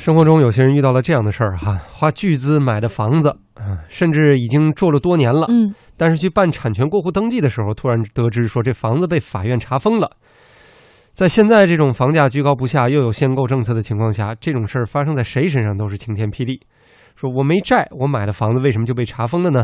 生活中有些人遇到了这样的事儿哈，花巨资买的房子啊，甚至已经住了多年了，嗯，但是去办产权过户登记的时候，突然得知说这房子被法院查封了。在现在这种房价居高不下又有限购政策的情况下，这种事儿发生在谁身上都是晴天霹雳。说我没债，我买的房子为什么就被查封了呢？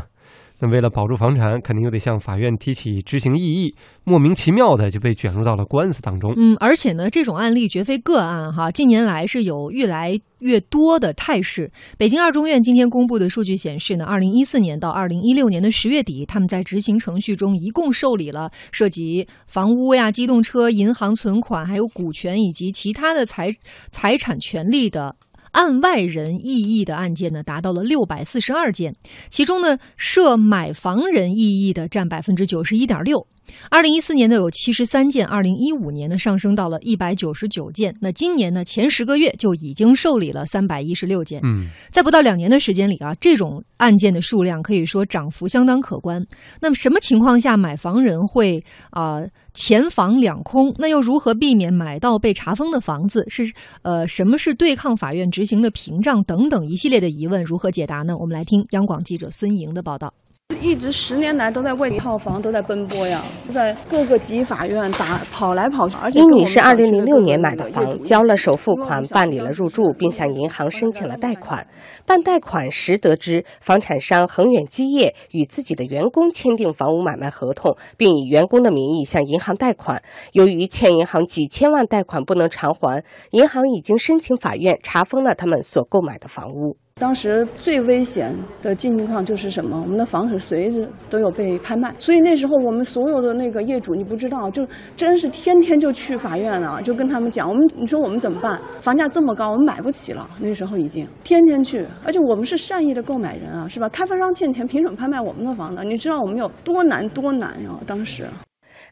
那为了保住房产，肯定又得向法院提起执行异议，莫名其妙的就被卷入到了官司当中。嗯，而且呢，这种案例绝非个案哈，近年来是有越来越多的态势。北京二中院今天公布的数据显示呢，二零一四年到二零一六年的十月底，他们在执行程序中一共受理了涉及房屋呀、机动车、银行存款、还有股权以及其他的财财产权利的。案外人异议的案件呢，达到了六百四十二件，其中呢，涉买房人异议的占百分之九十一点六。二零一四年呢有七十三件，二零一五年呢上升到了一百九十九件。那今年呢前十个月就已经受理了三百一十六件。嗯，在不到两年的时间里啊，这种案件的数量可以说涨幅相当可观。那么什么情况下买房人会啊钱房两空？那又如何避免买到被查封的房子？是呃什么是对抗法院执行的屏障等等一系列的疑问如何解答呢？我们来听央广记者孙莹的报道。一直十年来都在为一套房都在奔波呀，在各个级法院打跑来跑去。而且殷女士二零零六年买的房，交了首付款，办理了入住，并向银行申请了贷款。办贷款时得知，房产商恒远基业与自己的员工签订房屋买卖合同，并以员工的名义向银行贷款。由于欠银行几千万贷款不能偿还，银行已经申请法院查封了他们所购买的房屋。当时最危险的境况就是什么？我们的房子随时都有被拍卖，所以那时候我们所有的那个业主，你不知道，就真是天天就去法院了，就跟他们讲，我们你说我们怎么办？房价这么高，我们买不起了。那时候已经天天去，而且我们是善意的购买人啊，是吧？开发商欠钱，凭什么拍卖我们的房子？你知道我们有多难多难呀？当时。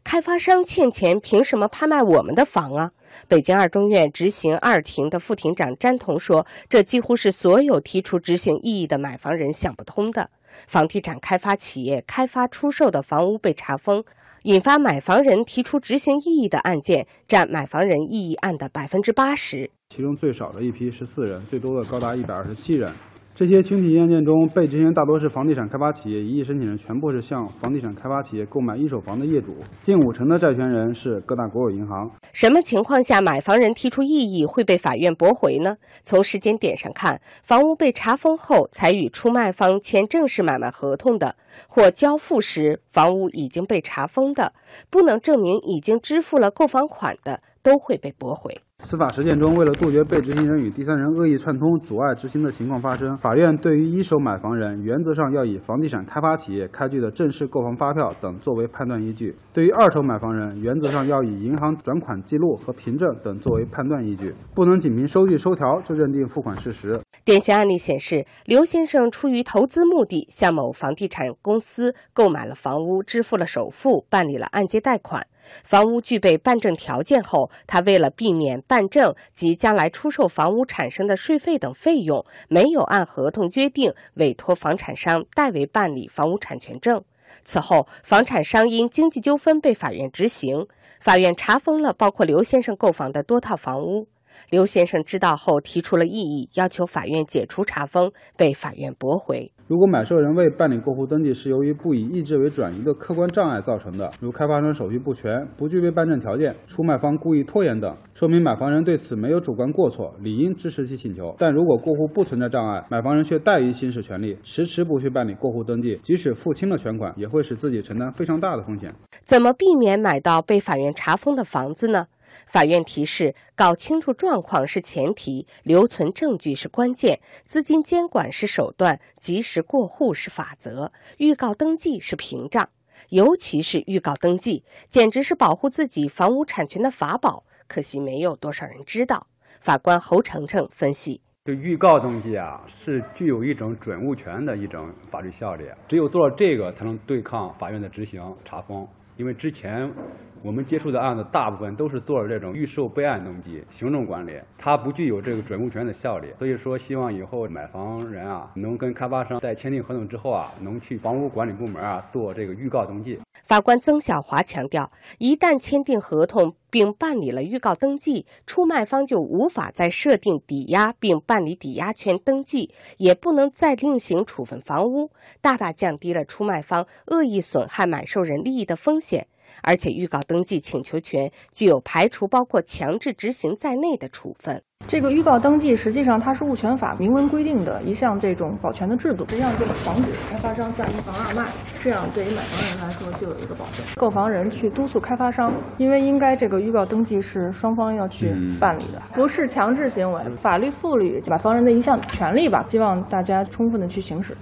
开发商欠钱，凭什么拍卖我们的房啊？北京二中院执行二庭的副庭长詹彤说：“这几乎是所有提出执行异议的买房人想不通的。房地产开发企业开发出售的房屋被查封，引发买房人提出执行异议的案件占买房人异议案的百分之八十。其中最少的一批十四人，最多的高达一百二十七人。”这些群体案件中，被执行人大多是房地产开发企业，异议申请人全部是向房地产开发企业购买一手房的业主，近五成的债权人是各大国有银行。什么情况下买房人提出异议会被法院驳回呢？从时间点上看，房屋被查封后才与出卖方签正式买卖合同的，或交付时房屋已经被查封的，不能证明已经支付了购房款的，都会被驳回。司法实践中，为了杜绝被执行人与第三人恶意串通、阻碍执行的情况发生，法院对于一手买房人，原则上要以房地产开发企业开具的正式购房发票等作为判断依据；对于二手买房人，原则上要以银行转款记录和凭证等作为判断依据，不能仅凭收据收条就认定付款事实。典型案例显示，刘先生出于投资目的，向某房地产公司购买了房屋，支付了首付，办理了按揭贷款。房屋具备办证条件后，他为了避免办证及将来出售房屋产生的税费等费用，没有按合同约定委托房产商代为办理房屋产权证。此后，房产商因经济纠纷被法院执行，法院查封了包括刘先生购房的多套房屋。刘先生知道后提出了异议，要求法院解除查封，被法院驳回。如果买受人未办理过户登记是由于不以意志为转移的客观障碍造成的，如开发商手续不全、不具备办证条件、出卖方故意拖延等，说明买房人对此没有主观过错，理应支持其请求。但如果过户不存在障碍，买房人却怠于行使权利，迟迟不去办理过户登记，即使付清了全款，也会使自己承担非常大的风险。怎么避免买到被法院查封的房子呢？法院提示：搞清楚状况是前提，留存证据是关键，资金监管是手段，及时过户是法则，预告登记是屏障。尤其是预告登记，简直是保护自己房屋产权的法宝。可惜没有多少人知道。法官侯成成分析：这预告登记啊，是具有一种准物权的一种法律效力，只有做到这个，才能对抗法院的执行查封。因为之前我们接触的案子大部分都是做了这种预售备案登记、行政管理，它不具有这个准物权的效力。所以说，希望以后买房人啊，能跟开发商在签订合同之后啊，能去房屋管理部门啊做这个预告登记。法官曾小华强调，一旦签订合同并办理了预告登记，出卖方就无法再设定抵押并办理抵押权登记，也不能再另行处分房屋，大大降低了出卖方恶意损害买受人利益的风险。而且，预告登记请求权具有排除包括强制执行在内的处分。这个预告登记实际上它是物权法明文规定的一项这种保全的制度，实际上就是防止开发商下一房二卖，这样对于买房人来说就有一个保证。购房人去督促开发商，因为应该这个预告登记是双方要去办理的，不是强制行为，法律赋予买房人的一项权利吧，希望大家充分的去行使。